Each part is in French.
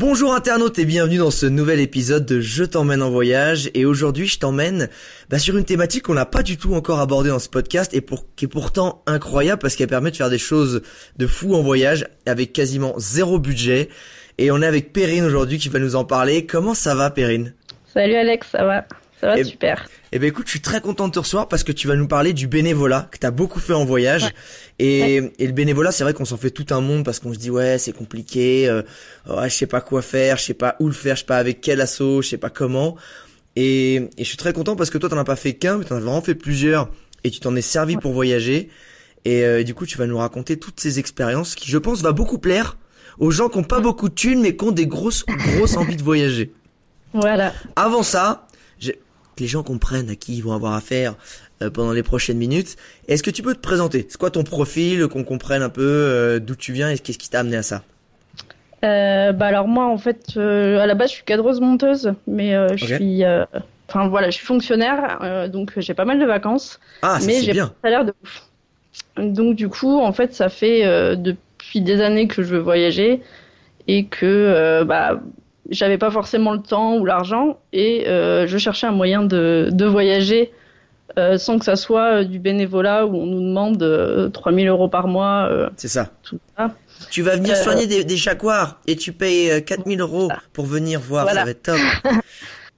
Bonjour internautes et bienvenue dans ce nouvel épisode de Je t'emmène en voyage. Et aujourd'hui je t'emmène bah, sur une thématique qu'on n'a pas du tout encore abordée dans ce podcast et pour, qui est pourtant incroyable parce qu'elle permet de faire des choses de fou en voyage avec quasiment zéro budget. Et on est avec Perrine aujourd'hui qui va nous en parler. Comment ça va Perrine? Salut Alex, ça va? Ça va Eh- super. Eh ben écoute, je suis très content de te recevoir parce que tu vas nous parler du bénévolat que tu as beaucoup fait en voyage. Ouais. Et, et le bénévolat, c'est vrai qu'on s'en fait tout un monde parce qu'on se dit ouais, c'est compliqué, euh, ouais, je sais pas quoi faire, je sais pas où le faire, je sais pas avec quel assaut, je sais pas comment. Et, et je suis très content parce que toi, t'en as pas fait qu'un, mais t'en as vraiment fait plusieurs et tu t'en es servi pour voyager. Et euh, du coup, tu vas nous raconter toutes ces expériences qui, je pense, va beaucoup plaire aux gens qui ont pas beaucoup de thunes mais qui ont des grosses, grosses envies de voyager. Voilà. Avant ça, que les gens comprennent à qui ils vont avoir affaire euh, pendant les prochaines minutes. Est-ce que tu peux te présenter? C'est quoi ton profil, qu'on comprenne un peu euh, d'où tu viens et qu'est-ce qui t'a amené à ça? Euh, bah alors moi en fait, euh, à la base je suis cadreuse monteuse, mais euh, je suis, enfin voilà, je suis fonctionnaire, donc j'ai pas mal de vacances, Ah, mais j'ai de salaire de ouf. Donc du coup en fait ça fait depuis des années que je veux voyager et que bah j'avais pas forcément le temps ou l'argent et euh, je cherchais un moyen de, de voyager euh, sans que ça soit euh, du bénévolat où on nous demande euh, 3000 euros par mois, C'est ça. tout ça. Tu vas venir soigner des, des jaguars et tu payes euh, 4000 euros pour venir voir, Voilà. ça va être top.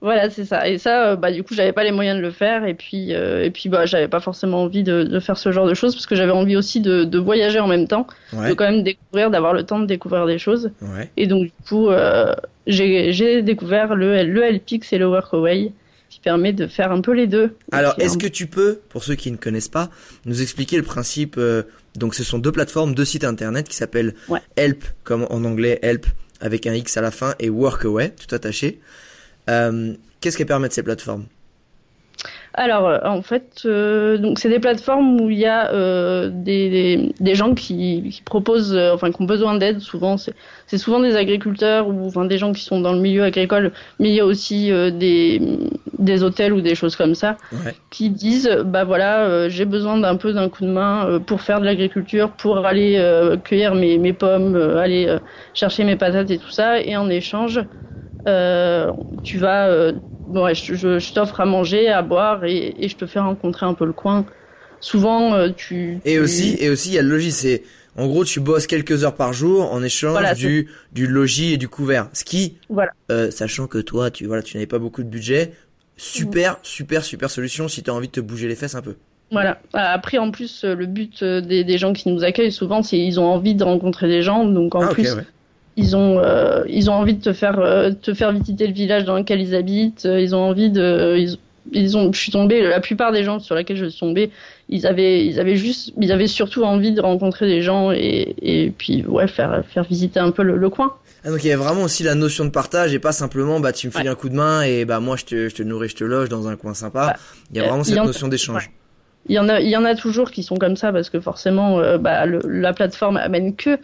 Voilà, c'est ça. Et ça, euh, bah du coup, j'avais pas les moyens de le faire. Et puis, euh, et puis, bah, j'avais pas forcément envie de, de faire ce genre de choses parce que j'avais envie aussi de, de voyager en même temps, Ouais, de quand même découvrir, d'avoir le temps de découvrir des choses. ouais. Et donc, du coup, euh, j'ai découvert le le LPix et le Workaway, qui permet de faire un peu les deux. Alors, est-ce un- que tu peux, pour ceux qui ne connaissent pas, nous expliquer le principe euh, Donc, ce sont deux plateformes, deux sites internet qui s'appellent Ouais. Help, comme en anglais Help avec un X à la fin, et Workaway, tout attaché. Euh, Qu'est-ce qu'elles permettent ces plateformes? Alors, euh, en fait, euh, donc c'est des plateformes où il y a euh, des, des, des gens qui, qui proposent, euh, enfin, qui ont besoin d'aide. Souvent, c'est souvent des agriculteurs ou enfin des gens qui sont dans le milieu agricole, mais il y a aussi des des hôtels ou des choses comme ça Ouais. qui disent, bah voilà, j'ai besoin d'un peu d'un coup de main pour faire de l'agriculture, pour aller cueillir mes mes pommes, aller chercher mes patates et tout ça, et en échange, tu vas euh, Bon, ouais, je, je, je t'offre à manger, à boire et, et je te fais rencontrer un peu le coin. Souvent, euh, tu, Et tu- aussi, et aussi, il y a le logis. C'est, en gros, tu bosses quelques heures par jour en échange Voilà, du, du logis et du couvert. Ce qui, Voilà. euh, sachant que toi, tu, voilà, tu n'avais pas beaucoup de budget, super, super, super solution si tu as envie de te bouger les fesses un peu. Voilà. Après, en plus, euh, le but euh, des, des gens qui nous accueillent, souvent, c'est ils ont envie de rencontrer des gens. Donc, en ah, plus, ouais. Ils ont euh, ils ont envie de te faire euh, te faire visiter le village dans lequel ils habitent. euh, Ils ont envie de ils, ils ont je suis tombée la plupart des gens sur lesquels je suis tombée, ils avaient ils avaient juste ils avaient surtout envie de rencontrer des gens et et puis ouais faire faire visiter un peu le, le coin. Ah, donc il y a vraiment aussi la notion de partage et pas simplement, bah, tu me files un coup de main et bah, moi, je te, je te nourris, je te loge dans un coin sympa. Ouais. Il y a Euh, vraiment y cette notion d'échange. Il y en a, il y en a toujours qui sont comme ça parce que forcément, euh, bah, le- la plateforme amène que.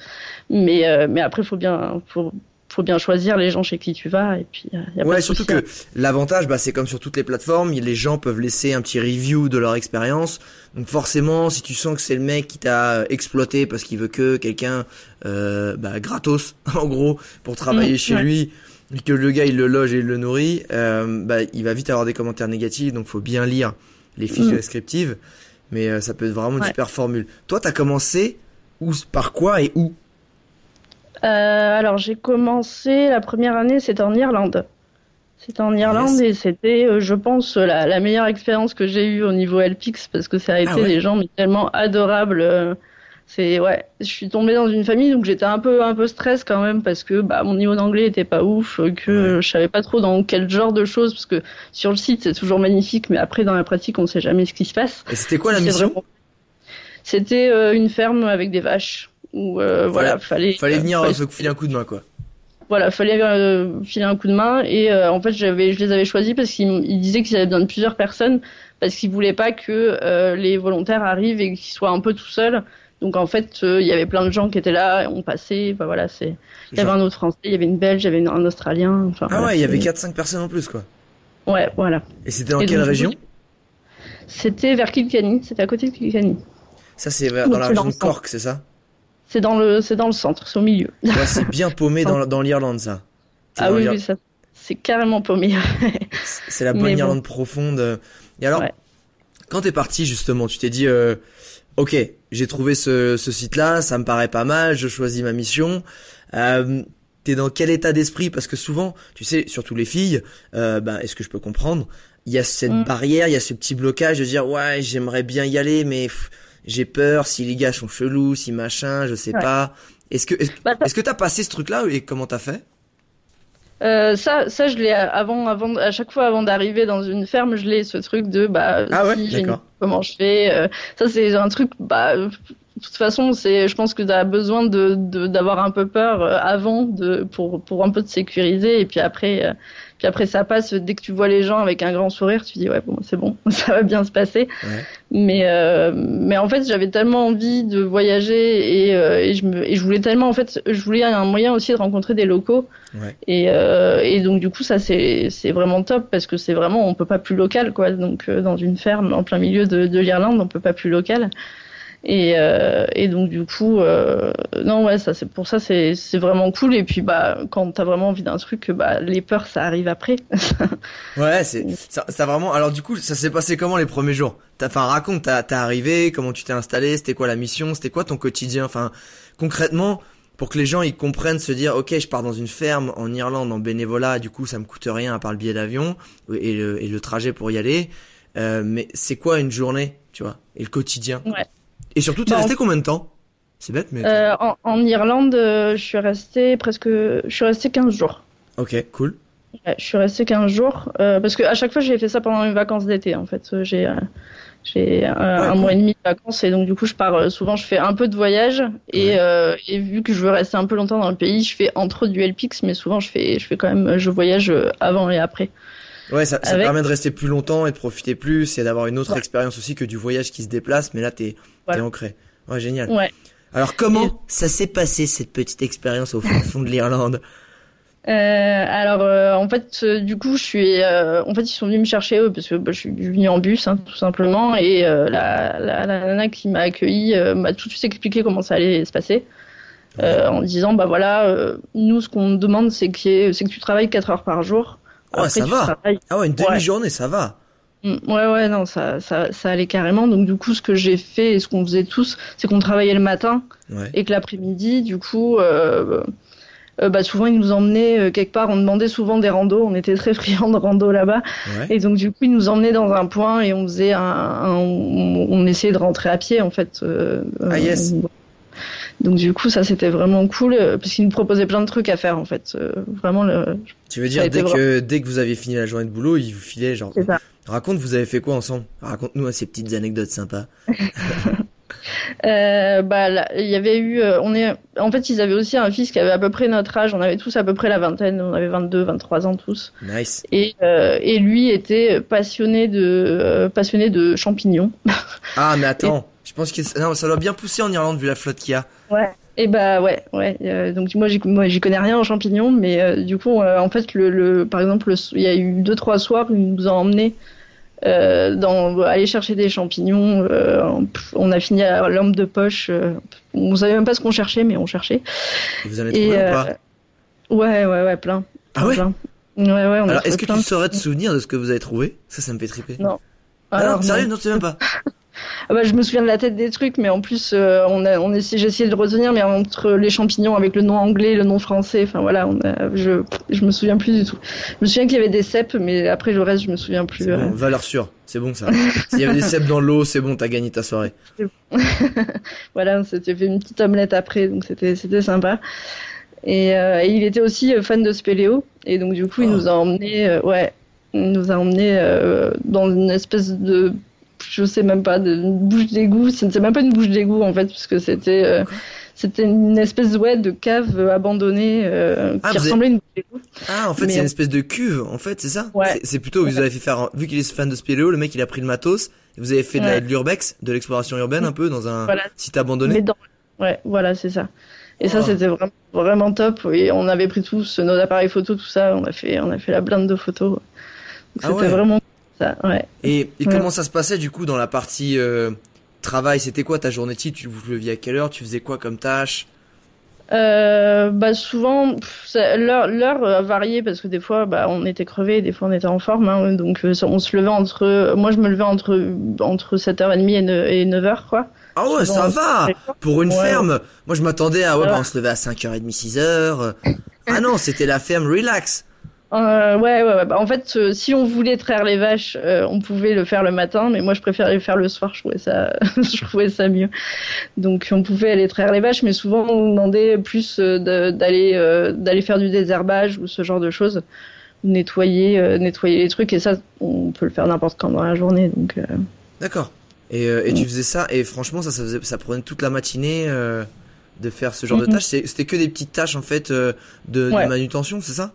Mais, euh, mais après, faut bien, faut, faut bien choisir les gens chez qui tu vas et puis. euh, y a pas Ouais, de surtout hein. que l'avantage, bah, c'est comme sur toutes les plateformes, les gens peuvent laisser un petit review de leur expérience. Donc forcément, si tu sens que c'est le mec qui t'a exploité parce qu'il veut que quelqu'un, euh, bah, gratos, en gros, pour travailler Mmh, chez ouais. lui, et que le gars il le loge et il le nourrit, euh, bah, il va vite avoir des commentaires négatifs. Donc faut bien lire les fiches Mmh. descriptives. Mais euh, ça peut être vraiment une Ouais. super formule. Toi, t'as commencé où, par quoi et où? Euh, alors j'ai commencé la première année, c'était en Irlande. C'était en Irlande et c'était, euh, je pense, la, la meilleure expérience que j'ai eue au niveau LPX parce que ça a été ouais? des gens mais tellement adorables. C'est ouais, je suis tombée dans une famille donc j'étais un peu un peu stress quand même parce que bah mon niveau d'anglais était pas ouf, que je savais pas trop dans quel genre de choses parce que sur le site c'est toujours magnifique mais après dans la pratique on sait jamais ce qui se passe. Et c'était quoi la mission? vraiment- C'était euh, une ferme avec des vaches où euh, voilà fallait Fallait venir fallait- euh, se filer un coup de main, quoi. voilà, fallait euh, filer un coup de main et euh, en fait j'avais, je les avais choisis parce qu'ils disaient qu'ils avaient besoin de plusieurs personnes parce qu'ils voulaient pas que euh, les volontaires arrivent et qu'ils soient un peu tout seuls. Donc en fait euh, il y avait plein de gens qui étaient là, on passait, voilà c'est. Il y avait un autre français, il y avait une belge, il y avait une- un australien. Enfin, Ah voilà, ouais, il y avait c'est- 4-5 personnes en plus, quoi. Ouais, voilà. Et c'était dans Et quelle donc, région? C'était vers Kilkenny, c'était à côté de Kilkenny. Ça, c'est vers- dans la région de. Cork, c'est ça? C'est dans le, c'est dans le centre, c'est au milieu. Ouais, c'est bien paumé dans, dans l'Irlande, ça. Ah oui, oui, ça, c'est carrément paumé. C'est la bonne Mais bon. Irlande profonde. Et alors, Ouais. quand t'es parti justement, tu t'es dit, euh, ok, j'ai trouvé ce, ce site-là, ça me paraît pas mal, je choisis ma mission. Euh, t'es dans quel état d'esprit? Parce que souvent, tu sais, surtout les filles, euh, ben, est-ce que je peux comprendre? Il y a cette Mm. barrière, il y a ce petit blocage de dire, ouais, j'aimerais bien y aller, mais j'ai peur si les gars sont chelous, si machin, je sais Ouais. pas. Est-ce que est-ce, Bah, est-ce que t'as passé ce truc-là et comment t'as fait? Euh, ça, ça, je l'ai avant, avant, à chaque fois avant d'arriver dans une ferme, je l'ai ce truc de bah Ah ouais, si j'ai une- d'accord. Comment je fais. euh, ça c'est un truc bah de toute façon c'est, je pense que tu as besoin de de- d'avoir un peu peur euh, avant de pour pour un peu te sécuriser et puis après euh, puis après ça passe dès que tu vois les gens avec un grand sourire, tu dis ouais bon c'est bon ça va bien se passer. Ouais. Mais euh, mais en fait j'avais tellement envie de voyager et euh, et je me et je voulais tellement en fait je voulais un moyen aussi de rencontrer des locaux. Ouais. Et, euh, et donc du coup ça c'est c'est vraiment top parce que c'est vraiment on peut pas plus local quoi donc euh, dans une ferme en plein milieu de, de l'Irlande on peut pas plus local et euh, et donc du coup euh, non ouais ça c'est pour ça c'est c'est vraiment cool et puis bah quand t'as vraiment envie d'un truc bah les peurs ça arrive après Ouais, c'est ça, ça vraiment. Alors du coup, ça s'est passé comment les premiers jours? T'as, enfin, raconte, t'as, t'es arrivé, comment tu t'es installé, c'était quoi la mission, c'était quoi ton quotidien, enfin, concrètement, pour que les gens ils comprennent, se dire, ok, je pars dans une ferme en Irlande en bénévolat, du coup, ça me coûte rien à part le billet d'avion et le, et le trajet pour y aller. Euh, mais c'est quoi une journée, tu vois, et le quotidien? Ouais. Et surtout, t'es Bah, en- resté combien de temps? C'est bête, mais. euh, en, en Irlande euh, je suis restée presque je suis restée 15 jours Ok, cool. Ouais, je suis restée 15 jours euh, parce que à chaque fois j'ai fait ça pendant mes vacances d'été en fait. Euh, J'ai euh, j'ai euh, un cool. mois et demi de vacances et donc du coup je pars souvent je fais un peu de voyage et Ouais. et vu que je veux rester un peu longtemps dans le pays, je fais entre du LPX mais souvent je fais je fais quand même je voyage avant et après. Ouais, ça, ça Avec- permet de rester plus longtemps et de profiter plus et d'avoir une autre Ouais. expérience aussi que du voyage qui se déplace, mais là t'es Voilà. ancré. Ouais, génial. Ouais. Alors comment ça s'est passé cette petite expérience au fond de l'Irlande? Euh, alors euh, en fait euh, du coup je suis en fait ils sont venus me chercher eux parce que bah, je suis venue en bus hein, tout simplement et la, la, la nana qui m'a accueilli m'a tout de suite expliqué comment ça allait se passer en disant bah voilà nous ce qu'on demande c'est ait- c'est que tu travailles 4 heures par jour Ouais, ça va. travailles- Ah ouais, une Ouais. demi-journée, ça va. Mm, Ouais, ouais, non, ça, ça, ça allait carrément. Donc, du coup, ce que j'ai fait et ce qu'on faisait tous, c'est qu'on travaillait le matin Ouais. et que l'après-midi, du coup, euh, euh, bah, souvent, ils nous emmenaient euh, quelque part. On demandait souvent des randos. On était très friands de randos là-bas. Ouais. Et donc, du coup, ils nous emmenaient dans un point et on faisait un, un- on, on essayait de rentrer à pied, en fait. euh, Ah, yes. Donc, du coup, ça, c'était vraiment cool euh, parce qu'ils nous proposaient plein de trucs à faire, en fait. Euh, vraiment, le, Tu veux dire dès que dès que vous avez fini la journée de boulot, ils vous filaient genre ça. raconte vous avez fait quoi ensemble? Raconte-nous hein, ces petites anecdotes sympas. Euh, bah, il y avait eu, euh, on est, en fait, ils avaient aussi un fils qui avait à peu près notre âge. On avait tous à peu près la vingtaine. On avait 22, 23 ans tous. Nice. Et, euh, et lui était passionné de, passionné de champignons. Ah mais attends, je pense que ça- non, ça doit bien pousser en Irlande vu la flotte qu'il y a. Et bah ouais, ouais. euh, donc moi, j'y, moi, j'y connais rien en champignons, mais euh, du coup, euh, en fait, le, le, par exemple, le- il y a eu deux, trois soirs, il nous a emmenés euh, dans aller chercher des champignons. euh, on a fini à la lampe de poche. euh, on savait même pas ce qu'on cherchait, mais on cherchait. Vous en avez trouvé Et ou pas? ouais, ouais, ouais, plein. Ah ouais? Plein. Ouais, ouais, on Alors est-ce que plein tu saurais te souvenir de ce que vous avez trouvé? Ça, ça me fait triper. Non. Ah non, Alors, sérieux, non. non, tu sais même pas. ah bah, je me souviens de la tête des trucs, mais en plus, euh, on a, on j'ai essayé de retenir, mais entre les champignons avec le nom anglais, le nom français, enfin voilà, on a, je, je me souviens plus du tout. Je me souviens qu'il y avait des cèpes, mais après le reste, je me souviens plus. C'est euh. bon, valeur sûre, c'est bon ça. S'il y avait des cèpes dans l'eau, c'est bon, t'as gagné ta soirée. voilà, on s'était fait une petite omelette après, donc c'était, c'était sympa. Et, euh, et il était aussi euh, fan de spéléo, et donc du coup, il Oh. nous a emmené, euh, ouais, il nous a emmené euh, dans une espèce de, je sais même pas, de une bouche d'égout. C'était même pas une bouche d'égout en fait, puisque c'était, euh, c'était une espèce ouais, de cave euh, abandonnée euh, Ah, qui ressemblait à une bouche d'égout. Ah, en fait, c'est une espèce de cuve, en fait, c'est ça Ouais. C'est- plutôt, vous avez fait faire, vu qu'il est fan de spéléo, le mec il a pris le matos, vous avez fait de, Ouais. l'urbex, de l'exploration urbaine un peu, dans un Voilà. site abandonné. Mais dans... Ouais, voilà, c'est ça. Et ça, Oh. c'était vraiment, vraiment top. Et on avait pris tous nos appareils photo, tout ça. On a fait, on a fait la blinde de photos. Ah C'était ouais. vraiment ça, ouais. Et, et Ouais. comment ça se passait du coup dans la partie euh, travail? C'était quoi ta journée? Type Tu vous leviez à quelle heure? Tu faisais quoi comme tâche? Euh, bah souvent, l'heure, l'heure a varié parce que des fois, bah, on était crevé, des fois on était en forme. Hein, donc euh, on se levait entre, moi je me levais entre entre 7h30 et, ne- et 9h quoi. Ah ouais, ça va Pour une Ouais. ferme Moi je m'attendais à, ouais, bah, on se levait à 5h30, 6h. Ah non, c'était la ferme relax. Euh, ouais, ouais, ouais. Bah, en fait, euh, si on voulait traire les vaches, euh, on pouvait le faire le matin, mais moi je préférais le faire le soir. Je trouvais ça, je trouvais ça mieux. Donc on pouvait aller traire les vaches, mais souvent on nous demandait plus d'aller d'aller faire du désherbage ou ce genre de choses, nettoyer nettoyer les trucs et ça on peut le faire n'importe quand dans la journée. Donc D'accord. Et, tu faisais ça, et franchement, ça, ça, faisait, ça prenait toute la matinée de faire ce genre de tâches? C'était que des petites tâches en fait de, manutention, c'est ça?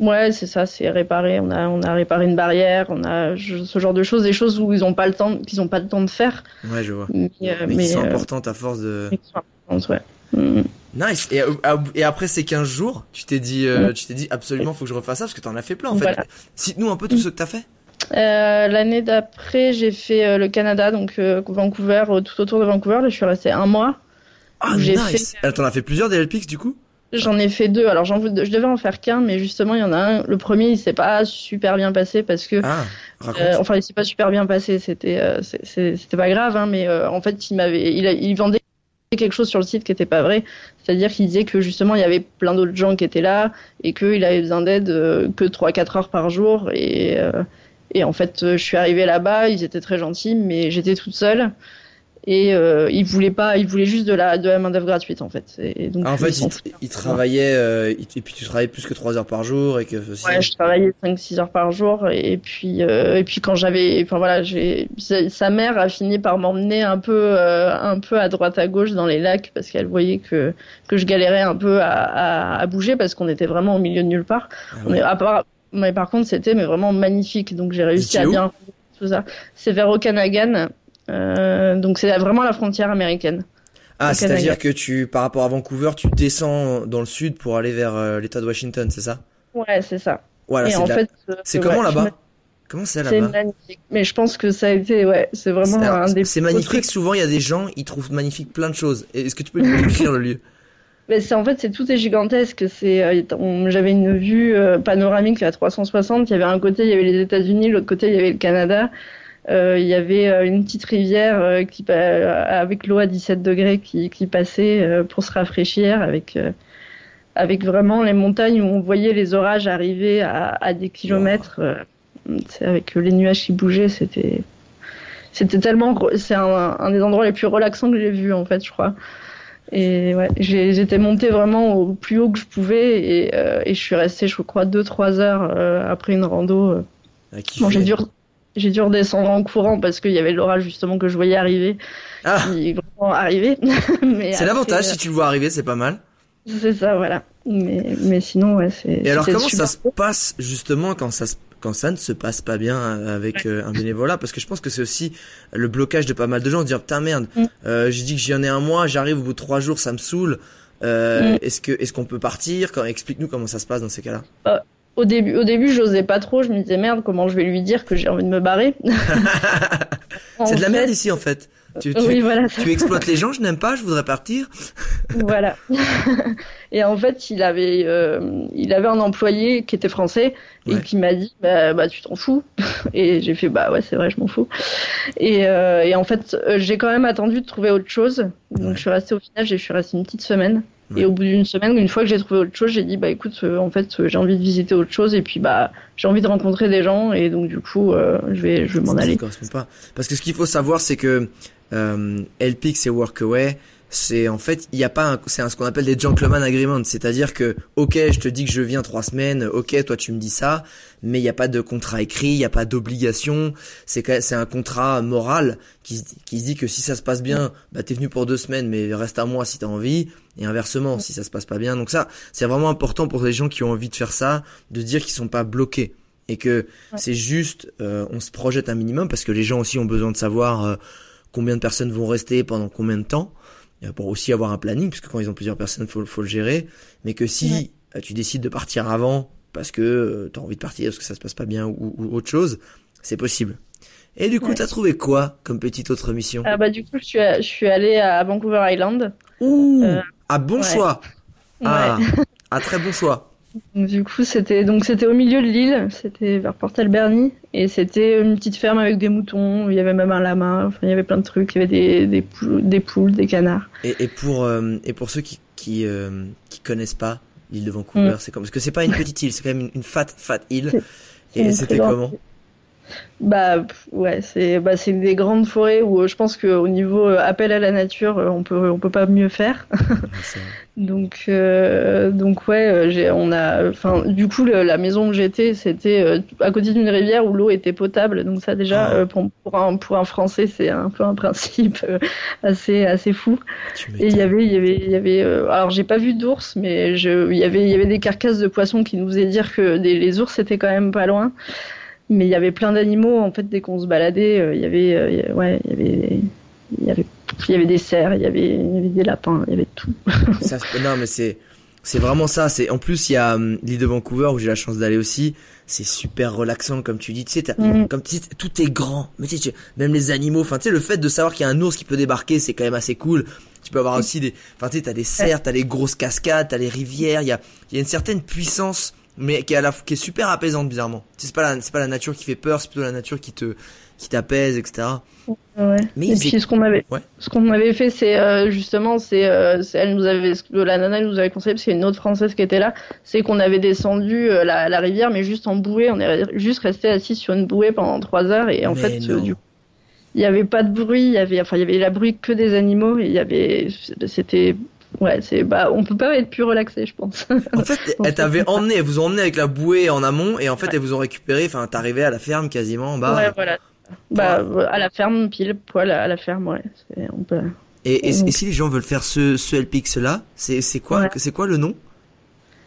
Ouais, c'est ça, c'est réparer. On a on a réparé une barrière, on a ce genre de choses, des choses où ils ont pas le temps, qu'ils ont pas le temps de faire, Ouais, je vois. mais, euh, Mais, qui sont euh, importantes à force de... mais qui sont importantes, ouais. Mm. Nice. Et, euh, et après ces 15 jours, tu t'es dit, euh, tu t'es dit absolument faut que je refasse ça parce que t'en as fait plein en fait. Voilà. Cite-nous un peu tout ce que t'as fait. Euh, L'année d'après, j'ai fait le Canada, donc Vancouver, tout autour de Vancouver. Là, je suis restée un mois. Ah, J'ai nice. fait- Elle t'en a fait plusieurs des LPX du coup? J'en ai fait deux. Alors, j'en je devais en faire qu'un, mais justement, il y en a un. Le premier, il s'est pas super bien passé parce que, Ah, euh, enfin, il s'est pas super bien passé. C'était, euh, c'était pas grave, hein, mais euh, en fait, il m'avait, il, vendait quelque chose sur le site qui était pas vrai. C'est-à-dire qu'il disait que justement, il y avait plein d'autres gens qui étaient là et qu'il avait besoin d'aide que 3-4 heures par jour. Et, et en fait, je suis arrivée là-bas, ils étaient très gentils, mais j'étais toute seule. Et euh, ils voulaient pas, ils voulaient juste de la, de la main d'œuvre gratuite en fait. Et donc, Ah, en fait, il, travaillait, euh, et puis tu travaillais plus que 3 heures par jour et que. Ouais, je travaillais 5-6 heures par jour et puis euh, et puis quand j'avais enfin voilà, j'ai sa mère a fini par m'emmener un peu euh, un peu à droite à gauche dans les lacs parce qu'elle voyait que que je galérais un peu à, à, à bouger parce qu'on était vraiment au milieu de nulle part. Ah On ouais. est à part mais par contre, c'était mais vraiment magnifique donc j'ai réussi à bien tout ça. C'est vers Okanagan. Euh, donc c'est vraiment la frontière américaine. Ah, c'est-à-dire que tu, par rapport à Vancouver, tu descends dans le sud pour aller vers euh, l'État de Washington, c'est ça? Ouais, c'est ça. Voilà, c'est la- fait, euh, C'est ouais, comment là-bas me- Comment c'est C'est là-bas? magnifique. Mais je pense que ça a été ouais, c'est vraiment C'est- un des C'est magnifique. trucs. Souvent, il y a des gens, ils trouvent magnifique plein de choses. Est-ce que tu peux nous décrire le lieu? Mais c'est en fait c'est tout est gigantesque. C'est euh, j'avais une vue euh, panoramique à 360. Il y avait un côté il y avait les États-Unis, l'autre côté il y avait le Canada. Euh, il y avait euh, une petite rivière euh, qui avec l'eau à 17 degrés qui, qui passait pour se rafraîchir avec avec vraiment les montagnes où on voyait les orages arriver à, à des kilomètres. euh, c'est avec les nuages qui bougeaient, c'était c'était tellement. C'est un, un des endroits les plus relaxants que j'ai vu en fait, je crois. Et ouais, j'étais montée vraiment au plus haut que je pouvais et, euh, et je suis restée, je crois, 2-3 heures euh, après une rando. kiffer. Bon, j'ai dû, j'ai dû redescendre en courant parce qu'il y avait l'orage justement que je voyais arriver, Ah, qui est vraiment arrivé. Mais c'est l'avantage. euh, Si tu le vois arriver, c'est pas mal. C'est ça, voilà. Mais, mais sinon, ouais, c'est. Et alors, comment ça se passe justement quand ça se quand ça ne se passe pas bien avec euh, un bénévolat? Parce que je pense que c'est aussi le blocage de pas mal de gens de dire putain merde Mm. euh, j'ai dit que j'y en ai un mois j'arrive au bout de trois jours ça me saoule euh, Mm. est-ce que est-ce qu'on peut partir? Quand- explique-nous comment ça se passe dans ces cas-là Au début, au début, j'osais pas trop. Je me disais merde, comment je vais lui dire que j'ai envie de me barrer. C'est de la merde ici en fait tu, oui, voilà. tu exploites les gens, je n'aime pas, je voudrais partir. voilà. et en fait, il avait, euh, il avait un employé qui était français et Ouais. qui m'a dit, bah, bah, tu t'en fous. et j'ai fait, bah ouais, c'est vrai, je m'en fous. Et, euh, et en fait, euh, j'ai quand même attendu de trouver autre chose. Donc Ouais. je suis restée au final, je suis restée une petite semaine. Ouais. Et au bout d'une semaine, une fois que j'ai trouvé autre chose, j'ai dit bah écoute, euh, en fait, euh, j'ai envie de visiter autre chose et puis bah j'ai envie de rencontrer des gens et donc du coup, euh, je vais je vais m'en Ça aller. correspond pas. Parce que ce qu'il faut savoir, c'est que euh, LPX et Workaway, c'est en fait, il y a pas, c'est un- ce qu'on appelle des gentleman agreements, c'est-à-dire que, ok, je te dis que je viens trois semaines, ok, toi tu me dis ça, mais il n'y a pas de contrat écrit, il n'y a pas d'obligation, c'est c'est un contrat moral qui, qui se dit que si ça se passe bien, bah t'es venu pour deux semaines, mais reste à moi si t'as envie, et inversement si ça se passe pas bien. Donc ça, c'est vraiment important pour les gens qui ont envie de faire ça, de dire qu'ils sont pas bloqués. Et que c'est juste, euh, on se projette un minimum parce que les gens aussi ont besoin de savoir euh, combien de personnes vont rester pendant combien de temps pour aussi avoir un planning puisque quand ils ont plusieurs personnes faut, faut le gérer mais que si Ouais. euh, tu décides de partir avant parce que tu as envie de partir parce que ça se passe pas bien ou, ou autre chose c'est possible et du coup Ouais. t'as trouvé quoi comme petite autre mission? Ah bah du coup, je suis je suis allée à Vancouver Island. Ouh euh, ah bon ouais. choix Ouais. ah, ah très bon choix Donc, Du coup, c'était donc c'était au milieu de l'île, c'était vers Port Alberni, et c'était une petite ferme avec des moutons. Il y avait même un lama, enfin il y avait plein de trucs. Il y avait des des poules, des, poules, des canards. et, et pour euh, et pour ceux qui qui euh, qui connaissent pas l'île de Vancouver Mm. c'est comme parce que c'est pas une petite île c'est quand même une, une fat fat île et c'était comment? Bah ouais, c'est bah c'est des grandes forêts où euh, je pense qu'au niveau euh, appel à la nature, euh, on peut on peut pas mieux faire. Donc euh, donc ouais, j'ai on a enfin du coup le- la maison où j'étais, c'était à côté d'une rivière où l'eau était potable. Donc ça déjà Ah. pour pour un pour un français, c'est un peu un principe assez assez fou. Et il y avait, il y avait, il y avait. alors j'ai pas vu d'ours, mais je, il y avait, il y avait des carcasses de poissons qui nous faisaient dire que des- les ours étaient quand même pas loin. Mais il y avait plein d'animaux en fait dès qu'on se baladait. euh, il y avait, euh, ouais, il y avait, il y avait, il y avait des cerfs, il y avait, il y avait des lapins, il y avait tout. Ça, c'est- non, mais c'est c'est vraiment ça. C'est en plus il y a hum, l'île de Vancouver où j'ai la chance d'aller aussi. C'est super relaxant comme tu dis. Tu sais, Mhm. comme tu sais, tout est grand. Mais tu sais, même les animaux. Enfin, tu sais, le fait de savoir qu'il y a un ours qui peut débarquer, c'est quand même assez cool. Tu peux avoir aussi des. Enfin, tu sais, t'as des cerfs, t'as les grosses cascades, t'as les rivières. Il y a il y a une certaine puissance, mais qui est à la qui est super apaisante bizarrement. C'est pas la c'est pas la nature qui fait peur, c'est plutôt la nature qui te qui t'apaise, etc. Ouais. Mais Et puis ce qu'on avait, Ouais. ce qu'on avait fait, c'est euh, justement, c'est, euh, c'est- elle nous avait, la nana nous avait conseillé parce qu'il y a une autre française qui était là, c'est qu'on avait descendu euh, la, la rivière, mais juste en bouée. On est juste resté assis sur une bouée pendant trois heures et en Mais fait, non. du coup, il y avait pas de bruit, il y avait, enfin, il y avait la bruit que des animaux et il y avait, c'était, ouais, c'est, bah, on peut pas être plus relaxé, je pense. En fait, elle t'avait emmené, elles vous ont emmené avec la bouée en amont et en fait, elles vous ont récupéré. Enfin, t'arrivais à la ferme quasiment en bas. ouais, voilà. Bah, à la ferme, pile poil à la ferme, ouais. C'est- On peut... Et, et, si les gens veulent faire ce, ce LPX là, c'est quoi, Ouais. c'est quoi le nom?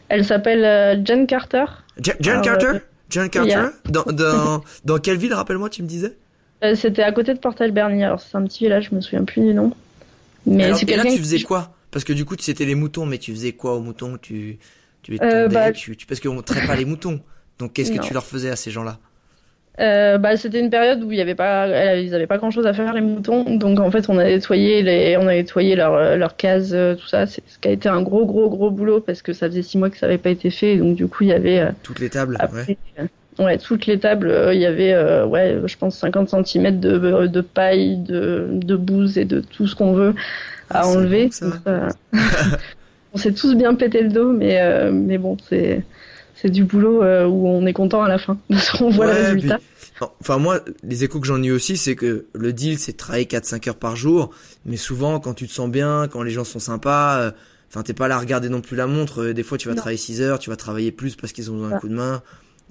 Elle s'appelle euh, Jen Carter. John Ah, Carter? ouais. John Carter? Yeah. Dans, dans, dans quelle ville, rappelle-moi, tu me disais? Euh, C'était à côté de Port Alberni, alors c'est un petit village, je me souviens plus du nom. Mais Alors, c'est et là, quelqu'un tu faisais quoi? Parce que du coup, c'était les moutons, mais tu faisais quoi aux moutons? Tu, tu les Euh, tondais, bah, tu, tu, parce qu'on traite pas les moutons. Donc, qu'est-ce que tu leur faisais à ces gens-là? Euh, bah, c'était une période où il y avait pas, euh, ils avaient pas grand chose à faire les moutons, donc en fait on a nettoyé les, on a nettoyé leur, euh, leur case, euh, tout ça. C'est ce qui a été un gros gros gros boulot parce que ça faisait six mois que ça avait pas été fait, donc du coup il y avait euh, Toutes les tables? après, Ouais. euh, ouais, toutes les tables, euh, il y avait euh, ouais, je pense 50 cm de, de paille, de, de bouse et de tout ce qu'on veut à enlever. ça. On s'est tous bien pété le dos, mais euh, mais bon c'est c'est du boulot euh, où on est content à la fin parce qu'on voit Ouais, le résultat. Enfin moi, les échos que j'en ai eu aussi, c'est que le deal, c'est de travailler 4-5 heures par jour, mais souvent quand tu te sens bien, quand les gens sont sympas, euh, enfin t'es pas là à regarder non plus la montre, euh, des fois tu vas Non. travailler 6 heures, tu vas travailler plus parce qu'ils ont besoin d'un Ah. coup de main,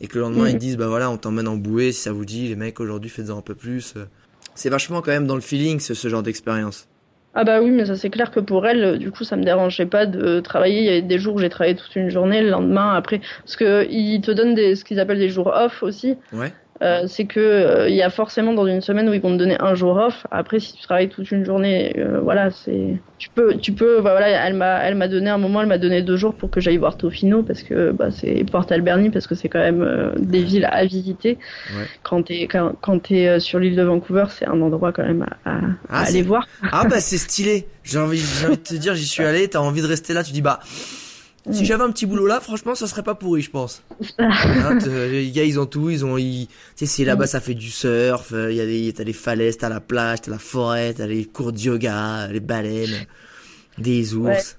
et que le lendemain ils te disent bah voilà on t'emmène en bouée si ça vous dit, les mecs aujourd'hui faites-en un peu plus. euh. C'est vachement quand même dans le feeling ce, ce genre d'expérience. Ah bah oui, mais ça c'est clair que pour elle, euh, du coup, ça me dérangeait pas de travailler. Il y avait des jours où j'ai travaillé toute une journée, le lendemain, après, parce que ils te donnent des, ce qu'ils appellent des jours off aussi. Ouais. Euh, c'est que euh, il y a forcément dans une semaine où ils vont te donner un jour off. Après, si tu travailles toute une journée, euh, voilà, c'est tu peux, tu peux, bah, voilà, elle m'a, elle m'a donné un moment, elle m'a donné deux jours pour que j'aille voir Tofino parce que bah, c'est Port Alberni parce que c'est quand même des villes à visiter. Ouais. Quand t'es quand, quand t'es sur l'île de Vancouver, c'est un endroit quand même à, à- Ah, à aller voir. Ah bah c'est stylé. J'ai envie, j'ai envie de te dire, j'y suis allé. T'as envie de rester là. Tu dis bah. Si Mm. j'avais un petit boulot là, franchement, ça serait pas pourri, je pense. Hein, te- les gars, ils ont tout. Ils ont, ils, tu sais, c'est là-bas, ça fait du surf. euh, Il y a des, t'as les falaises, t'as la plage, t'as la forêt, t'as les cours de yoga, les baleines, des ours.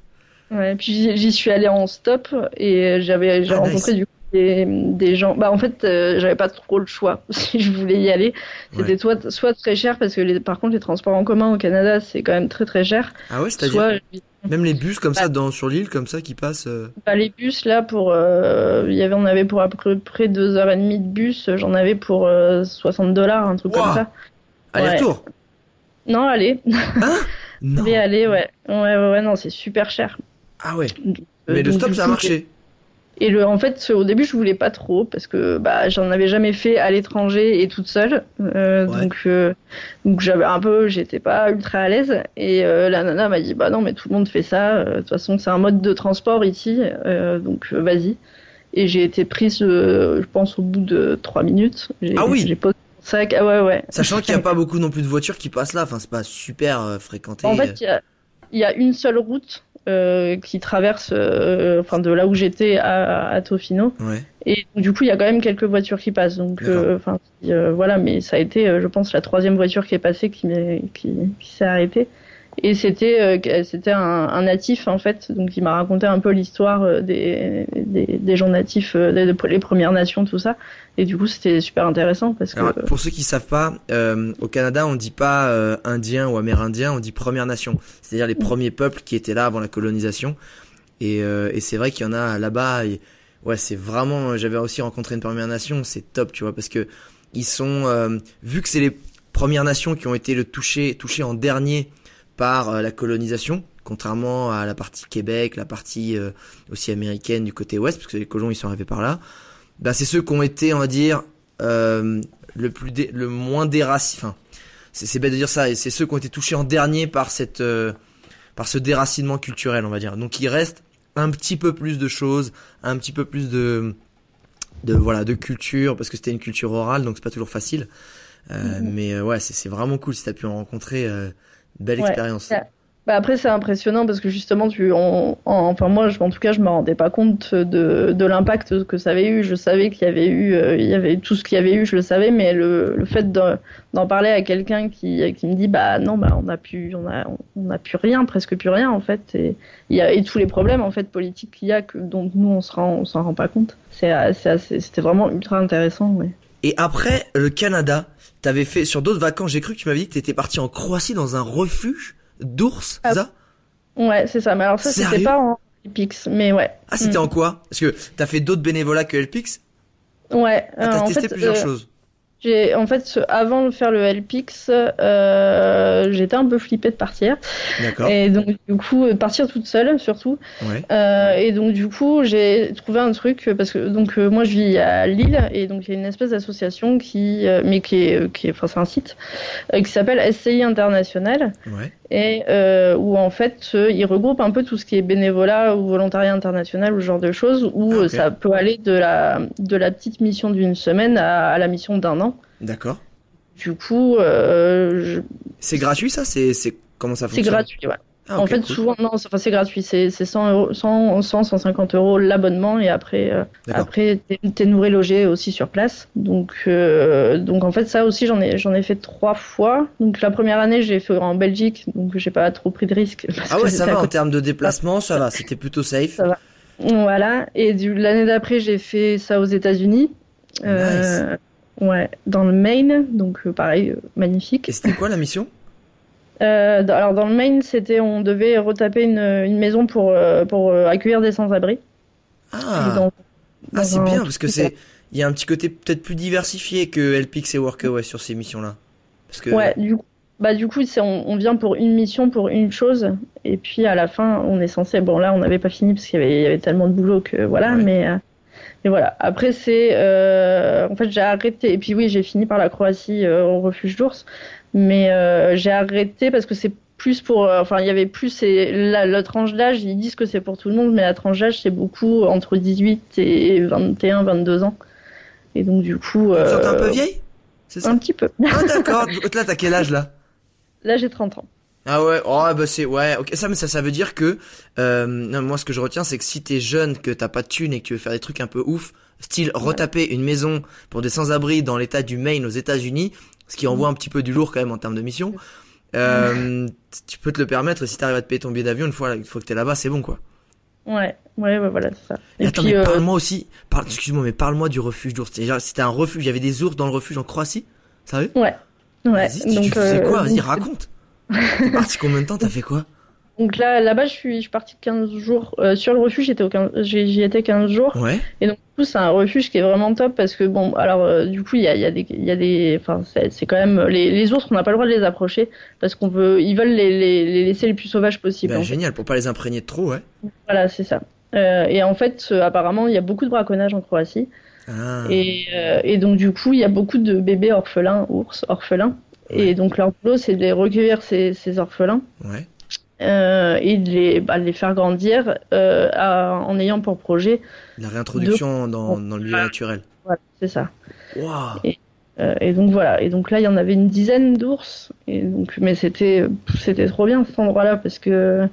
Ouais, puis j'y- j'y suis allée en stop et j'avais j'ai Ah, rencontré nice. du coup des, des gens. Bah en fait, euh, j'avais pas trop le choix si je voulais y aller. C'était Ouais. soit soit très cher parce que les, par contre les transports en commun au Canada c'est quand même très très cher. Ah ouais, c'est-à-dire Soit même les bus comme Bah. ça dans sur l'île comme ça qui passent. euh, bah, les bus là pour euh, y avait on avait pour à peu près deux heures et demie de bus. J'en avais pour euh, 60 dollars un truc comme ça. Aller-retour. Non allez, Non. allez aller ouais ouais ouais, ouais non c'est super cher. Ah ouais. Euh, Mais le stop ça a marché. Et le, en fait, au début, je voulais pas trop parce que bah, j'en avais jamais fait à l'étranger et toute seule. Euh, Ouais. Donc, euh, donc j'avais un peu, j'étais pas ultra à l'aise. Et euh, la nana m'a dit bah non, mais tout le monde fait ça. Euh, De toute façon, c'est un mode de transport ici, euh, donc euh, vas-y. Et j'ai été prise, euh, je pense, au bout de trois minutes. Ah oui. J'ai posé mon sac. Ah ouais, ouais. Sachant qu'il n'y a pas beaucoup non plus de voitures qui passent là. Enfin, c'est pas super fréquenté. En fait, il y a, y a une seule route qui traverse, euh, enfin, de là où j'étais à, à Tofino. Ouais. Et du coup, il y a quand même quelques voitures qui passent. Donc, euh, enfin, euh, voilà, mais ça a été, euh, je pense, la troisième voiture qui est passée qui, qui s'est arrêtée. Et c'était, euh, que- c'était un, un natif en fait, donc il m'a raconté un peu l'histoire euh, des, des, des gens natifs, euh, des, les Premières Nations, tout ça. Et du coup, c'était super intéressant parce que pour ceux qui savent pas, euh, au Canada, on dit pas euh, indien ou amérindien, on dit Première Nation. C'est-à-dire les premiers peuples qui étaient là avant la colonisation. Et, euh, et c'est vrai qu'il y en a là-bas. et- ouais, c'est vraiment. J'avais aussi rencontré une Première Nation. C'est top, tu vois, parce que ils sont euh, vu que c'est les Premières Nations qui ont été le touché touchées en dernier par euh, la colonisation. Contrairement à la partie Québec, la partie euh, aussi américaine du côté ouest, parce que les colons ils sont arrivés par là. Bah, c'est ceux qui ont été, on va dire, euh, le plus dé- le moins déraciné. Enfin, c'est c'est bête de dire ça. Et c'est ceux qui ont été touchés en dernier par cette, euh, par ce déracinement culturel, on va dire. Donc il reste un petit peu plus de choses, un petit peu plus de, de voilà, de culture, parce que c'était une culture orale, donc c'est pas toujours facile. Euh, Mais euh, ouais, c'est c'est vraiment cool si t'as pu en rencontrer. Belle Ouais. expérience. Ouais. Bah après c'est impressionnant parce que justement tu on- en- enfin moi je, en tout cas je me rendais pas compte de, de l'impact que ça avait eu je savais qu'il y avait eu euh, il y avait tout ce qu'il y avait eu je le savais mais le, le fait d'en parler à quelqu'un qui, qui me dit bah non bah on a pu on a on a plus rien presque plus rien en fait et il y a et tous les problèmes en fait politiques qu'il y a que dont nous on se rend on s'en rend pas compte c'est c'était vraiment ultra intéressant ouais. Et après le Canada, t'avais fait sur d'autres vacances. J'ai cru que tu m'avais dit que t'étais parti en Croatie dans un refuge d'ours, Ah. ça? Ouais c'est ça mais alors ça c'était pas en Pix mais ouais Ah, c'était Mm. en quoi? Parce que t'as fait d'autres bénévolats que LPX. ouais Ah, euh, t'as en testé fait, plusieurs euh, choses. J'ai en fait avant de faire le LPX, euh, j'étais un peu flippée de partir D'accord. et donc du coup euh, partir toute seule surtout Ouais. Euh, et donc du coup j'ai trouvé un truc parce que donc euh, moi je vis à Lille et donc il y a une espèce d'association qui euh, mais qui est qui est enfin c'est un site euh, qui s'appelle SCI International Ouais. Et euh, où en fait euh, il regroupe un peu tout ce qui est bénévolat ou volontariat international ou ce genre de choses où euh, ça peut aller de la de la petite mission d'une semaine à, à la mission d'un an. D'accord. Du coup, euh, je- C'est gratuit ça? C'est c'est comment ça c'est fonctionne? gratuit. Ouais. Ah, en fait, cool. souvent, non, c'est enfin, gratuit. C'est c'est 100, euros, 100, 100, 150 euros l'abonnement et après, euh, après t'es nourri logé aussi sur place. Donc, euh, donc en fait, ça aussi, j'en ai, j'en ai fait trois fois. Donc la première année, j'ai fait en Belgique, donc j'ai pas trop pris de risques. Ah ouais, ça va en termes de déplacement, ça va. C'était plutôt safe. Ça va. Voilà. Et l'année d'après, j'ai fait ça aux États-Unis. Euh, Ouais, dans le Maine, donc euh, pareil, magnifique. Et c'était quoi la mission? Euh, alors dans le Maine, c'était on devait retaper une, une maison pour euh, pour euh, accueillir des sans-abri. Ah, Dans- ah c'est bien parce que c'est il y a un petit côté peut-être plus diversifié que LPX et Workaway sur ces missions-là. Parce que Ouais, du coup, bah du coup, c'est on, on vient pour une mission, pour une chose, et puis à la fin, on est censé. Bon là, on n'avait pas fini parce qu'il y avait, il y avait tellement de boulot que voilà, Ouais. mais et voilà. Après, c'est. en fait, j'ai arrêté. Et puis, oui, j'ai fini par la Croatie au refuge d'ours. Mais j'ai arrêté parce que c'est plus pour. Enfin, il y avait plus. La, la tranche d'âge, ils disent que c'est pour tout le monde, mais la tranche d'âge, c'est beaucoup entre 18 et 21, 22 ans. Et donc, du coup. Tu un peu vieille? C'est ça? Un petit peu. Ah, d'accord. là, t'as quel âge, là? Là, j'ai 30 ans. Ah ouais, oh bah c'est ouais, ok ça mais ça ça veut dire que euh, moi ce que je retiens c'est que si t'es jeune, que t'as pas de thunes et que tu veux faire des trucs un peu ouf, style retaper une maison pour des sans-abri dans l'état du Maine aux États-Unis, ce qui envoie un petit peu du lourd quand même en termes de mission. Euh, tu peux te le permettre si t'arrives à te payer ton billet d'avion une fois, une fois que t'es là-bas, c'est bon quoi. Ouais, ouais, ouais voilà, c'est ça. Et, attends, mais euh, parle-moi aussi, parle, excuse-moi, mais parle-moi du refuge d'ours. C'était un refuge, il y avait des ours dans le refuge en Croatie, sérieux? Ouais, ouais. Donc, tu faisais quoi? Vas-y, raconte. T'es parti combien de temps? T'as fait quoi? Donc là, là-bas, je suis, je suis partie 15 jours. Euh, sur le refuge, j'étais j'y étais 15 jours. Ouais. Et donc, du coup, c'est un refuge qui est vraiment top parce que, bon, alors, euh, du coup, il y a, y, a des, y a des, enfin, c'est quand même, les, les ours, on n'a pas le droit de les approcher parce qu'on veut, ils veulent les, les, les, laisser les plus sauvages possible. Bah, génial, pour pas les imprégner de trop, ouais. Voilà, c'est ça. Euh, et en fait, apparemment, il y a beaucoup de braconnage en Croatie. Ah. Et, et donc, du coup, il y a beaucoup de bébés orphelins, ours orphelins. Et donc leur boulot, c'est de les recueillir ces, ces orphelins. Ouais. Euh, et de les, bah, les faire grandir euh, en ayant pour projet la réintroduction dans, dans, le milieu naturel. Voilà, c'est ça. Wow. Et, euh, et, donc voilà. Et donc là, il y en avait une dizaine d'ours. Et donc, mais c'était c'était trop bien cet endroit-là parce que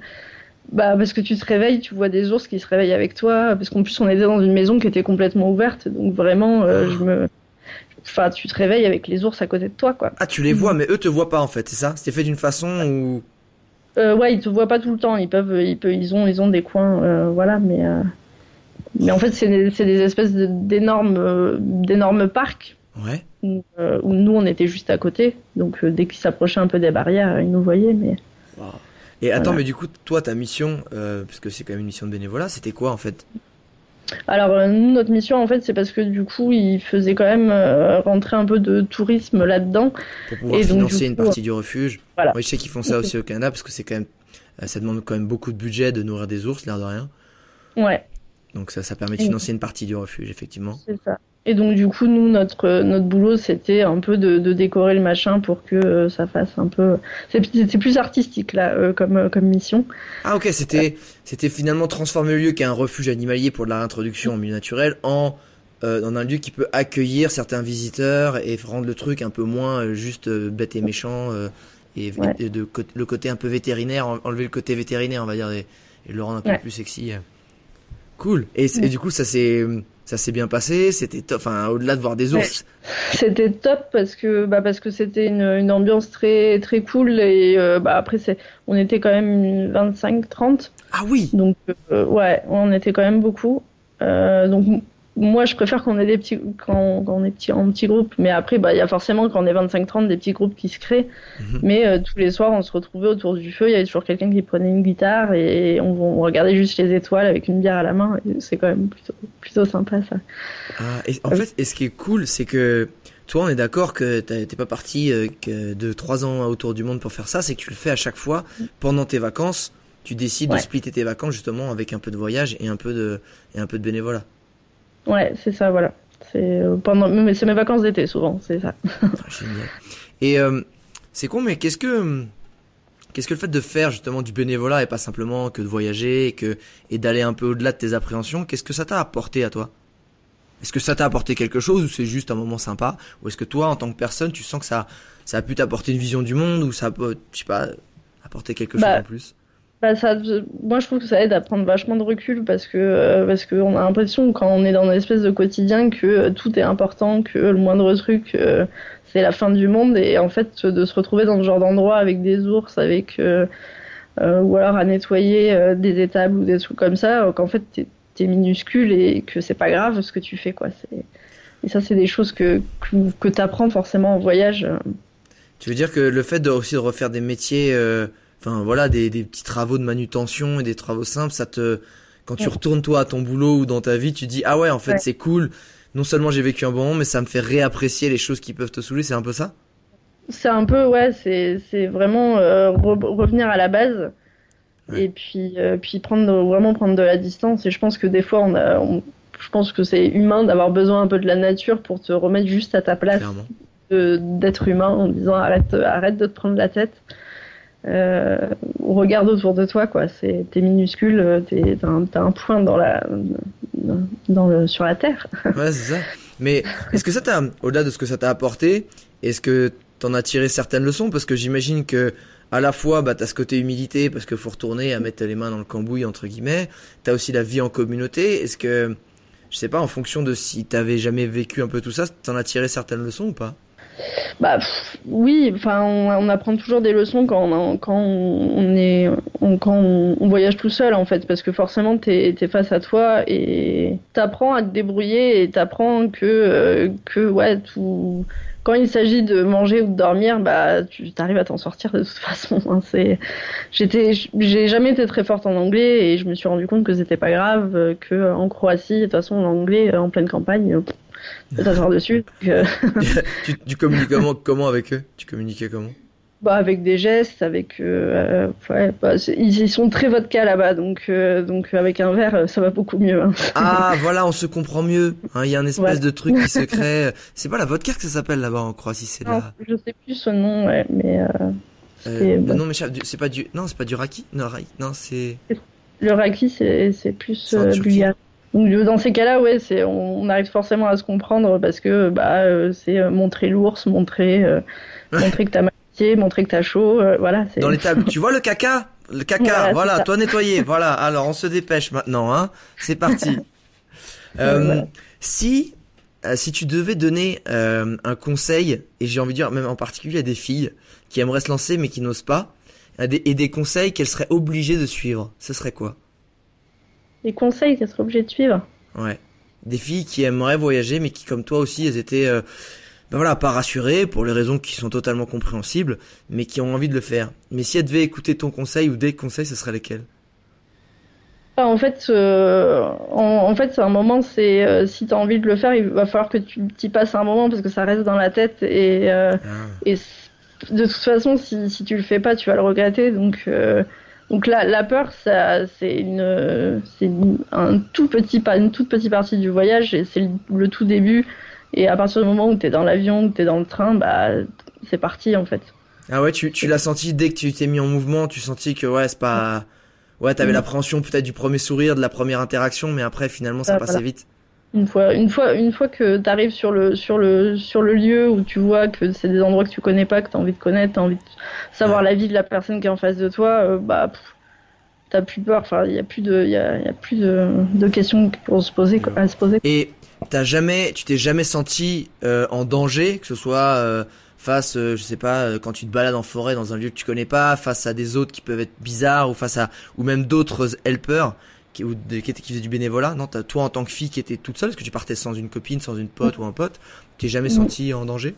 bah parce que tu te réveilles, tu vois des ours qui se réveillent avec toi. Parce qu'en plus, on était dans une maison qui était complètement ouverte. Donc vraiment, je me Enfin, tu te réveilles avec les ours à côté de toi, quoi. Ah, tu les vois, mais eux te voient pas en fait, c'est ça? C'était fait d'une façon où. Euh, ouais, ils te voient pas tout le temps. Ils peuvent, ils peuvent, ils ont, ils ont des coins, euh, voilà, mais. Euh, mais en fait, c'est des, des, espèces d'énormes, d'énormes parcs. Ouais. Où, où, nous, on était juste à côté. Donc, dès qu'ils s'approchaient un peu des barrières, ils nous voyaient, mais. Et attends, mais du coup, toi, ta mission, parce que c'est quand même une mission de bénévolat, c'était quoi en fait? Alors euh, nous, notre mission en fait, c'est parce que du coup, ils faisaient quand même euh, rentrer un peu de tourisme là-dedans. Pour pouvoir financer une partie du refuge. Voilà. je sais qu'ils font ça aussi au Canada parce que c'est quand même, euh, ça demande quand même beaucoup de budget de nourrir des ours, l'air de rien. Ouais. Donc ça, ça permet de financer une partie du refuge, effectivement. C'est ça. Et donc du coup, nous, notre notre boulot, c'était un peu de, de, décorer le machin pour que euh, ça fasse un peu. C'était plus artistique là, euh, comme euh, comme mission. Ah ok, c'était c'était finalement transformer le lieu qui est un refuge animalier pour de la réintroduction au milieu naturel en dans un lieu qui peut accueillir certains visiteurs et rendre le truc un peu moins juste bête et méchant et, de le côté un peu vétérinaire, enlever le côté vétérinaire, on va dire, et, le rendre un peu plus sexy. Cool. Et, et du coup, ça c'est ça s'est bien passé, c'était top. Enfin, au-delà de voir des ours. C'était top parce que bah parce que c'était une, une, ambiance très très cool et euh, bah après c'est on était quand même 25 30. Ah oui. Donc euh, ouais, on était quand même beaucoup. Euh, donc moi, je préfère qu'on ait des petits, quand, quand, on est petit, en petits groupes. Mais après, bah, il y a forcément, quand on est 25-30, des petits groupes qui se créent. Mhm. Mais euh, tous les soirs, on se retrouvait autour du feu. Il y avait toujours quelqu'un qui prenait une guitare et on, on, regardait juste les étoiles avec une bière à la main. C'est quand même plutôt, plutôt sympa, ça. Ah, et en fait, et ce qui est cool, c'est que toi, on est d'accord que t'es pas parti euh, de trois ans autour du monde pour faire ça. C'est que tu le fais à chaque fois pendant tes vacances. Tu décides de splitter tes vacances justement avec un peu de voyage et un peu de, et un peu de bénévolat. Ouais, c'est ça, voilà. C'est euh, pendant, mais c'est mes vacances d'été souvent, c'est ça. Ah, génial. Et euh, c'est con, mais qu'est-ce que qu'est-ce que le fait de faire justement du bénévolat et pas simplement que de voyager et que et d'aller un peu au-delà de tes appréhensions, qu'est-ce que ça t'a apporté à toi? Est-ce que ça t'a apporté quelque chose ou c'est juste un moment sympa? Ou est-ce que toi, en tant que personne, tu sens que ça ça a pu t'apporter une vision du monde ou ça peut, je sais pas, apporter quelque bah, chose en plus? Moi je trouve que ça aide à prendre vachement de recul parce que euh, parce qu'on a l'impression quand on est dans une espèce de quotidien que euh, tout est important, que le moindre truc euh, c'est la fin du monde et en fait de se retrouver dans ce genre d'endroit avec des ours, avec ou alors à nettoyer des étables ou des trucs comme ça, qu'en fait t'es es minuscule et que c'est pas grave ce que tu fais quoi. Et ça c'est des choses que que, que t'apprends forcément en voyage. Tu veux dire que le fait aussi de refaire des métiers enfin voilà, des, des petits travaux de manutention et des travaux simples, ça te, quand tu retournes toi à ton boulot ou dans ta vie, tu dis ah ouais en fait c'est cool. Non seulement j'ai vécu un bon moment, mais ça me fait réapprécier les choses qui peuvent te saouler. C'est un peu ça? C'est un peu ouais, c'est c'est vraiment euh, revenir à la base. Et puis, euh, puis prendre vraiment prendre de la distance. Et je pense que des fois, on a, je pense que c'est humain d'avoir besoin un peu de la nature pour te remettre juste à ta place d'être humain en disant arrête, arrête de te prendre la tête. Euh, regarde autour de toi, quoi. C'est, t'es minuscule, t'es, t'as, un, point dans la, dans le, sur la terre. ouais, c'est ça. Mais est-ce que ça t'a, au-delà de ce que ça t'a apporté, est-ce que t'en as tiré certaines leçons? Parce que j'imagine que à la fois, bah, t'as ce côté humilité parce qu'il faut retourner à mettre les mains dans le cambouis entre guillemets. T'as aussi la vie en communauté. Est-ce que, je sais pas, en fonction de si t'avais jamais vécu un peu tout ça, t'en as tiré certaines leçons ou pas? Bah oui, enfin on, apprend toujours des leçons quand on, quand on est quand on, voyage tout seul en fait parce que forcément t'es es face à toi et t'apprends à te débrouiller et t'apprends que euh, que ouais tout quand il s'agit de manger ou de dormir, bah, tu arrives à t'en sortir de toute façon. Hein. C'est, j'étais, j'ai jamais été très forte en anglais et je me suis rendu compte que c'était pas grave, euh, que en Croatie, de toute façon, l'anglais euh, en pleine campagne, tu t'asseoir dessus. tu, tu communiques comment, comment avec eux? Tu communiquais comment? Bah, avec des gestes, avec euh, ouais, bah, ils, sont très vodka là-bas, donc euh, donc avec un verre ça va beaucoup mieux. Hein. Ah voilà, on se comprend mieux. Hein, il y a un espèce de truc qui se crée. C'est pas la vodka que ça s'appelle là-bas en Croatie, c'est là. Je sais plus son nom, ouais, mais. Euh, euh bah, non mais c'est pas du non c'est pas du raki non non c'est. Le raki c'est c'est plus bulgare. Donc dans ces cas-là, ouais, c'est on, arrive forcément à se comprendre parce que bah c'est montrer l'ours, montrer montrer que t'as mal montrer que t'as chaud, euh, voilà. Dans les tables, tu vois le caca? Le caca, voilà, toi nettoyer, voilà. Alors on se dépêche maintenant, hein. C'est parti. euh, si euh, si tu devais donner euh, un conseil, et j'ai envie de dire même en particulier à des filles qui aimeraient se lancer mais qui n'osent pas, et des conseils qu'elles seraient obligées de suivre, ce serait quoi? Des conseils qu'elles seraient obligées de suivre Ouais. Des filles qui aimeraient voyager mais qui comme toi aussi elles étaient ben voilà, pas rassurées pour les raisons qui sont totalement compréhensibles, mais qui ont envie de le faire. Mais si elle devait écouter ton conseil ou des conseils, ce serait lesquels? Ah, en fait, euh, en, fait, c'est un moment. C'est euh, si tu as envie de le faire, il va falloir que tu y passes un moment parce que ça reste dans la tête et, euh, ah. et de toute façon, si, si tu le fais pas, tu vas le regretter. Donc, donc la, la peur, c'est une, c'est un tout petit, une toute petite partie du voyage et c'est le, tout début. Et à partir du moment où tu es dans l'avion, où tu es dans le train, bah, c'est parti en fait. Ah ouais, tu, tu l'as senti dès que tu t'es mis en mouvement, tu sentis que ouais, c'est pas. Ouais, t'avais mm. l'appréhension peut-être du premier sourire, de la première interaction, mais après finalement ça passait vite. Une fois, une fois, une fois que tu arrives sur le, sur, le, sur le lieu où tu vois que c'est des endroits que tu connais pas, que tu as envie de connaître, tu as envie de savoir la vie de la personne qui est en face de toi, euh, bah t'as plus peur. Enfin, il y a plus de, y a, y a plus de, de questions pour se poser, à se poser. Et t'as jamais, tu t'es jamais senti euh, en danger, que ce soit euh, face, euh, je sais pas, quand tu te balades en forêt dans un lieu que tu connais pas, face à des autres qui peuvent être bizarres ou face à, ou même d'autres helpers qui, ou qui, qui faisaient du bénévolat. Non, toi en tant que fille qui était toute seule, est-ce que tu partais sans une copine, sans une pote ou un pote, t'es jamais senti en danger?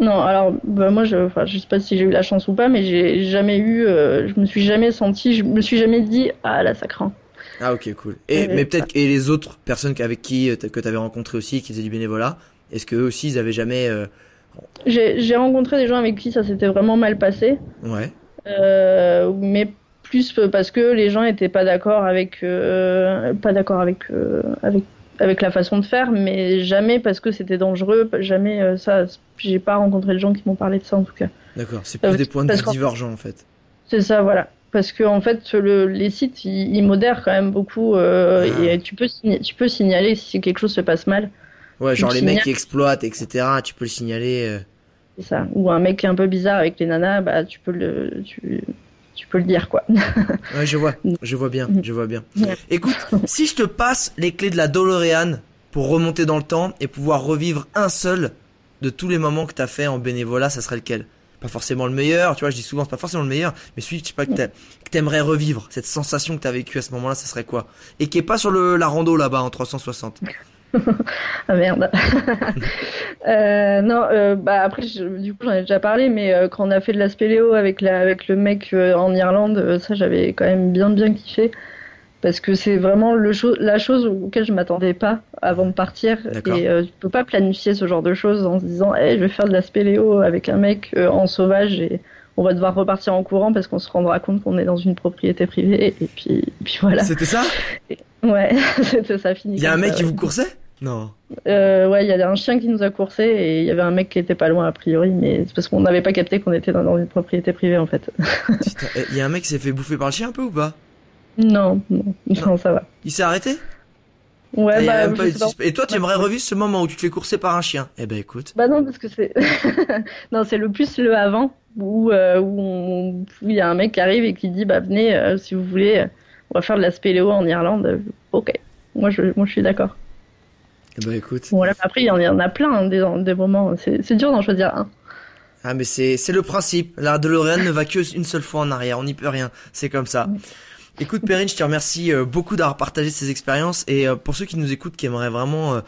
Non, alors bah, moi je, enfin, je sais pas si j'ai eu la chance ou pas, mais j'ai jamais eu, je me suis jamais senti, je me suis jamais dit ah là ça craint. Ah ok cool. Et mais peut-être et les autres personnes avec qui euh, que tu avais rencontré aussi qui faisaient du bénévolat, est-ce que eux aussi ils avaient jamais euh... J'ai rencontré des gens avec qui ça s'était vraiment mal passé. Ouais. Euh, mais plus parce que les gens étaient pas d'accord avec euh, pas d'accord avec euh, avec avec la façon de faire, mais jamais parce que c'était dangereux, jamais euh, ça. J'ai pas rencontré de gens qui m'ont parlé de ça en tout cas. D'accord, c'est plus des points de vue divergents en fait. C'est ça, voilà parce que en fait le, les sites ils, modèrent quand même beaucoup euh, ah. et tu peux tu peux signaler si quelque chose se passe mal. Ouais, genre les mecs qui exploitent etc. Tu peux le signaler. Euh. C'est ça. Ou un mec un peu bizarre avec les nanas, bah tu peux le tu, tu peux le dire quoi. ouais, je vois, je vois bien, je vois bien. Écoute, si je te passe les clés de la DeLorean pour remonter dans le temps et pouvoir revivre un seul de tous les moments que t'as fait en bénévolat, ça serait lequel? Pas forcément le meilleur, tu vois, je dis souvent c'est pas forcément le meilleur, mais celui je sais pas que t'aimerais revivre, cette sensation que t'as vécue à ce moment-là, ça serait quoi? Et qui est pas sur le la rando là-bas en 360. Ah merde. euh, non, euh, bah après du coup j'en ai déjà parlé, mais euh, quand on a fait de la spéléo avec la avec le mec en Irlande, ça j'avais quand même bien bien kiffé. parce que c'est vraiment le la chose auquel je m'attendais pas avant de partir. Et tu peux pas planifier ce genre de choses en se disant, hey, je vais faire de la spéléo avec un mec en sauvage et on va devoir repartir en courant parce qu'on se rendra compte qu'on est dans une propriété privée et puis, puis voilà. C'était ça? Ouais, c'était ça fini. Il y a un mec qui vous coursait? Non. Euh, ouais, il y avait un chien qui nous a coursé et il y avait un mec qui était pas loin a priori, mais c'est parce qu'on n'avait pas capté qu'on était dans, une propriété privée en fait. Il y a un mec qui s'est fait bouffer par le chien un peu ou pas? Non, non, non, ça va. Il s'est arrêté? Ouais, bah, Et toi, tu aimerais revivre ce moment où tu te fais courser par un chien? Eh ben, écoute. Bah non, parce que c'est, non, c'est le plus le avant où euh, où il y a un mec qui arrive et qui dit, bah venez, euh, si vous voulez, on va faire de la spéléo en Irlande. Ok, moi je, moi je suis d'accord. Eh ben, écoute. Voilà, après il y, en a plein hein, des, des moments. C'est dur d'en choisir un. Ah mais c'est c'est le principe. La DeLorean ne va que une seule fois en arrière. On n'y peut rien. C'est comme ça. Écoute Perrine, je te remercie euh, beaucoup d'avoir partagé ces expériences et euh, pour ceux qui nous écoutent, qui aimeraient vraiment, euh,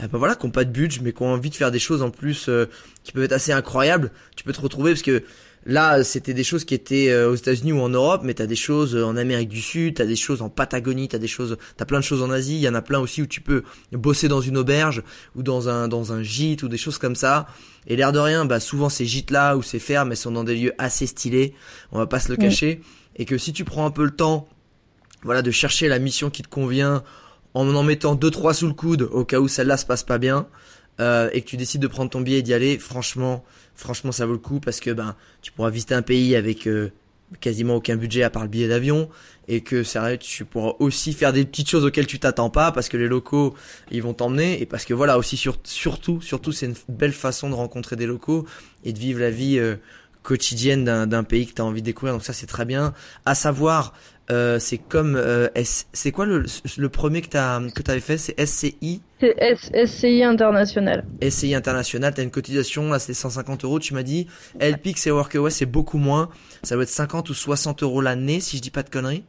bah voilà, qui n'ont pas de budget mais qui ont envie de faire des choses en plus qui peuvent être assez incroyables, tu peux te retrouver parce que là c'était des choses qui étaient aux États-Unis ou en Europe, mais t'as des choses en Amérique du Sud, t'as des choses en Patagonie, t'as des choses, t'as plein de choses en Asie, il y en a plein aussi où tu peux bosser dans une auberge ou dans un dans un gîte ou des choses comme ça. Et l'air de rien, bah souvent ces gîtes là ou ces fermes, elles sont dans des lieux assez stylés, on va pas se le cacher, et que si tu prends un peu le temps voilà, de chercher la mission qui te convient en en mettant deux trois sous le coude au cas où celle-là se passe pas bien euh, et que tu décides de prendre ton billet et d'y aller. Franchement, franchement, ça vaut le coup parce que ben tu pourras visiter un pays avec euh, quasiment aucun budget à part le billet d'avion et que sérieux tu pourras aussi faire des petites choses auxquelles tu t'attends pas parce que les locaux ils vont t'emmener et parce que voilà aussi surtout surtout c'est une belle façon de rencontrer des locaux et de vivre la vie euh, quotidienne d'un pays que tu as envie de découvrir. Donc ça c'est très bien. À savoir euh, c'est comme euh, c'est quoi le, le premier que t'as que t'avais fait? C'est SCI c'est SCI international. SCI international. T'as une cotisation là c'est 150 euros. Tu m'as dit LPix et Workaway c'est beaucoup moins. Ça doit être 50 ou 60 euros l'année si je dis pas de conneries.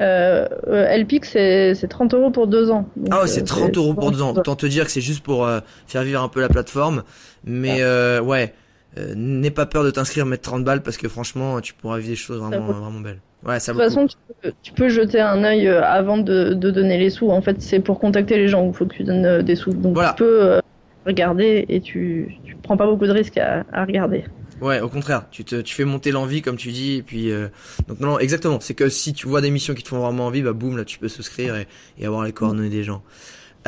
Euh, euh LPix c'est 30 euros pour deux ans. Ah ouais c'est 30 euros pour deux ans. autant te dire que c'est juste pour faire vivre un peu la plateforme. Mais ouais n'aie pas peur de t'inscrire mettre 30 balles parce que franchement tu pourras vivre des choses vraiment vraiment belles Ouais, ça de toute façon, tu peux, jeter un œil euh, avant de, de, donner les sous. En fait, c'est pour contacter les gens il faut que tu donnes euh, des sous. Donc tu peux euh, regarder et tu, tu prends pas beaucoup de risques à, à regarder. Ouais, au contraire, tu te, tu fais monter l'envie comme tu dis, et puis donc non, exactement. C'est que si tu vois des missions qui te font vraiment envie, bah boum, là tu peux souscrire et, et avoir les coordonnées des gens.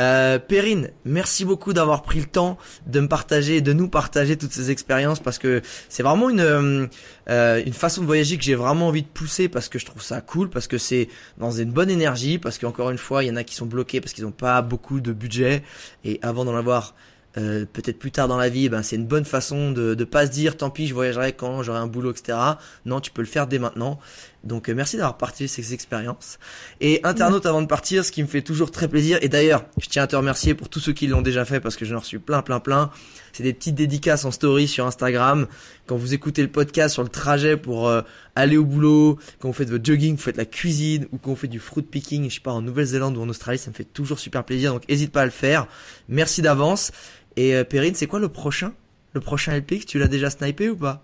Euh, Perrine, merci beaucoup d'avoir pris le temps de me partager, de nous partager toutes ces expériences parce que c'est vraiment une euh, euh, une façon de voyager que j'ai vraiment envie de pousser parce que je trouve ça cool, parce que c'est dans une bonne énergie, parce qu'encore une fois, il y en a qui sont bloqués parce qu'ils n'ont pas beaucoup de budget. Et avant d'en avoir euh, peut-être plus tard dans la vie, ben c'est une bonne façon de ne pas se dire tant pis je voyagerai quand j'aurai un boulot etc. Non, tu peux le faire dès maintenant. Donc euh, merci d'avoir partagé ces expériences. Et internaute avant de partir, ce qui me fait toujours très plaisir. Et d'ailleurs, je tiens à te remercier pour tous ceux qui l'ont déjà fait parce que j'en reçu plein plein plein. C'est des petites dédicaces en story sur Instagram. Quand vous écoutez le podcast sur le trajet pour euh, aller au boulot, quand vous faites votre jogging, vous faites la cuisine ou quand vous faites du fruit picking, je sais pas en Nouvelle-Zélande ou en Australie, ça me fait toujours super plaisir. Donc n'hésite pas à le faire. Merci d'avance. Et euh, Perrine, c'est quoi le prochain? Le prochain LPX, tu l'as déjà snipé ou pas?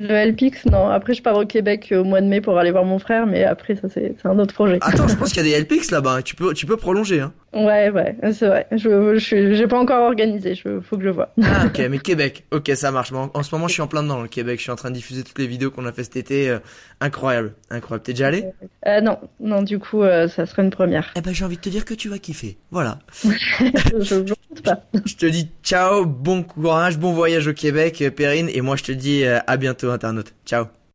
Le LPX, non. Après, je pars au Québec au mois de mai pour aller voir mon frère, mais après, ça, c'est un autre projet. Attends, je pense qu'il y a des LPX là-bas. Hein. Tu peux, tu peux prolonger. Hein. Ouais, ouais, c'est vrai. Je, je, j'ai pas encore organisé. Je, faut que je vois. Ah, ok, mais Québec. Ok, ça marche. En, en, ce moment, je suis en plein dedans, dans le Québec. Je suis en train de diffuser toutes les vidéos qu'on a fait cet été. Euh, incroyable, incroyable. T'es déjà allé? Euh, Non, non. Du coup, euh, ça serait une première. Eh ben, j'ai envie de te dire que tu vas kiffer. Voilà. je, je, pas. je te dis ciao, bon courage, bon voyage au Québec, Perrine, et moi, je te dis à bientôt, internaute. Ciao.